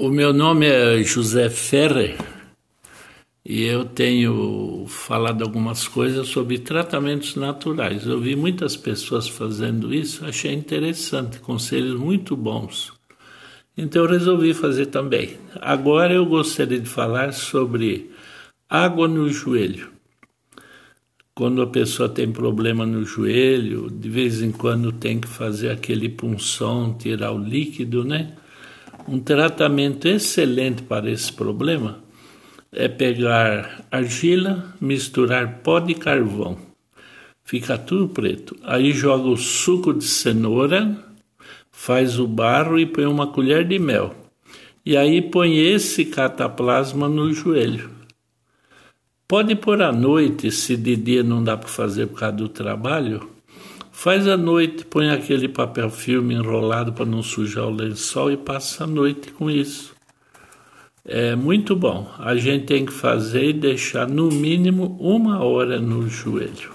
O meu nome é José Ferrer e eu tenho falado algumas coisas sobre tratamentos naturais. Eu vi muitas pessoas fazendo isso, achei interessante, conselhos muito bons. Então eu resolvi fazer também. Agora eu gostaria de falar sobre água no joelho. Quando a pessoa tem problema no joelho, de vez em quando tem que fazer aquele punção, tirar o líquido, né? Um tratamento excelente para esse problema é pegar argila, misturar pó de carvão. Fica tudo preto. Aí joga o suco de cenoura, faz o barro e põe uma colher de mel. E aí põe esse cataplasma no joelho. Pode pôr à noite, se de dia não dá para fazer por causa do trabalho Faz a noite, põe aquele papel filme enrolado para não sujar o lençol e passa a noite com isso. É muito bom. A gente tem que fazer e deixar no mínimo uma hora no joelho.